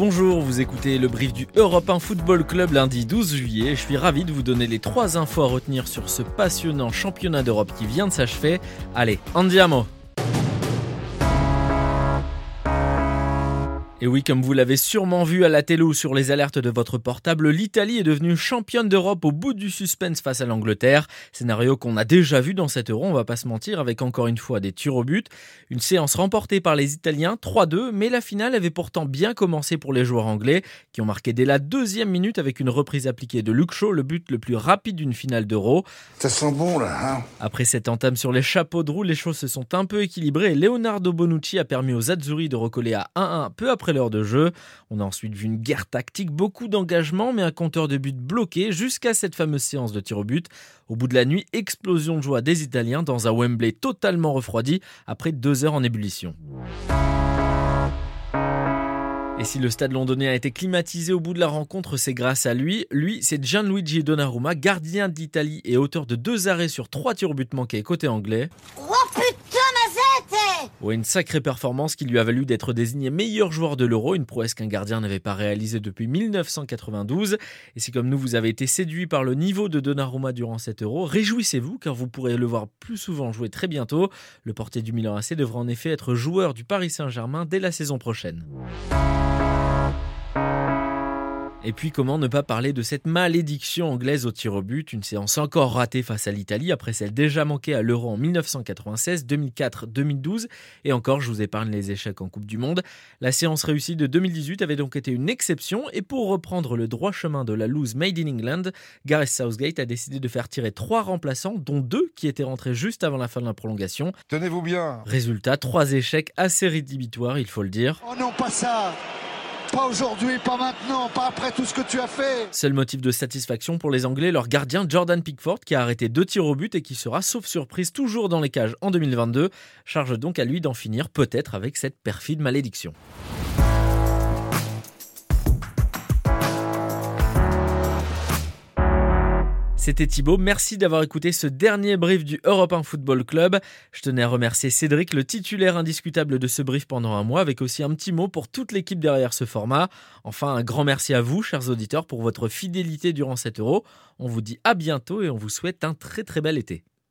Bonjour, vous écoutez le brief du Europe 1 Football Club lundi 12 juillet. Je suis ravi de vous donner les trois infos à retenir sur ce passionnant championnat d'Europe qui vient de s'achever. Allez, andiamo Et oui, comme vous l'avez sûrement vu à la télé ou sur les alertes de votre portable, l'Italie est devenue championne d'Europe au bout du suspense face à l'Angleterre. Scénario qu'on a déjà vu dans cet euro, on va pas se mentir, avec encore une fois des tirs au but. Une séance remportée par les Italiens 3-2, mais la finale avait pourtant bien commencé pour les joueurs anglais, qui ont marqué dès la deuxième minute avec une reprise appliquée de Luke Shaw, le but le plus rapide d'une finale d'euro. Ça sent bon là, hein Après cette entame sur les chapeaux de roue, les choses se sont un peu équilibrées et Leonardo Bonucci a permis aux Azzurri de recoller à 1-1 peu après l'heure de jeu. On a ensuite vu une guerre tactique, beaucoup d'engagement, mais un compteur de but bloqué jusqu'à cette fameuse séance de tir au but. Au bout de la nuit, explosion de joie des Italiens dans un Wembley totalement refroidi après deux heures en ébullition. Et si le stade londonien a été climatisé au bout de la rencontre, c'est grâce à lui. Lui, c'est Gianluigi Donnarumma, gardien d'Italie et auteur de deux arrêts sur trois tirs au but manqués côté anglais. Une sacrée performance qui lui a valu d'être désigné meilleur joueur de l'Euro, une prouesse qu'un gardien n'avait pas réalisée depuis 1992. Et si comme nous vous avez été séduit par le niveau de Donnarumma durant cet Euro, réjouissez-vous car vous pourrez le voir plus souvent jouer très bientôt. Le portier du Milan AC devra en effet être joueur du Paris Saint-Germain dès la saison prochaine. Et puis comment ne pas parler de cette malédiction anglaise au tir au but, une séance encore ratée face à l'Italie après celle déjà manquée à l'Euro en 1996, 2004, 2012 et encore je vous épargne les échecs en Coupe du Monde. La séance réussie de 2018 avait donc été une exception et pour reprendre le droit chemin de la loose made in England, Gareth Southgate a décidé de faire tirer trois remplaçants dont deux qui étaient rentrés juste avant la fin de la prolongation. Tenez-vous bien. Résultat, trois échecs assez rédhibitoires il faut le dire. Oh non pas ça pas aujourd'hui, pas maintenant, pas après tout ce que tu as fait. Seul motif de satisfaction pour les Anglais, leur gardien Jordan Pickford qui a arrêté deux tirs au but et qui sera, sauf surprise, toujours dans les cages en 2022. Charge donc à lui d'en finir peut-être avec cette perfide malédiction. C'était Thibaut, merci d'avoir écouté ce dernier brief du Europe 1 Football Club. Je tenais à remercier Cédric, le titulaire indiscutable de ce brief pendant un mois, avec aussi un petit mot pour toute l'équipe derrière ce format. Enfin, un grand merci à vous, chers auditeurs, pour votre fidélité durant cet euro. On vous dit à bientôt et on vous souhaite un très très bel été.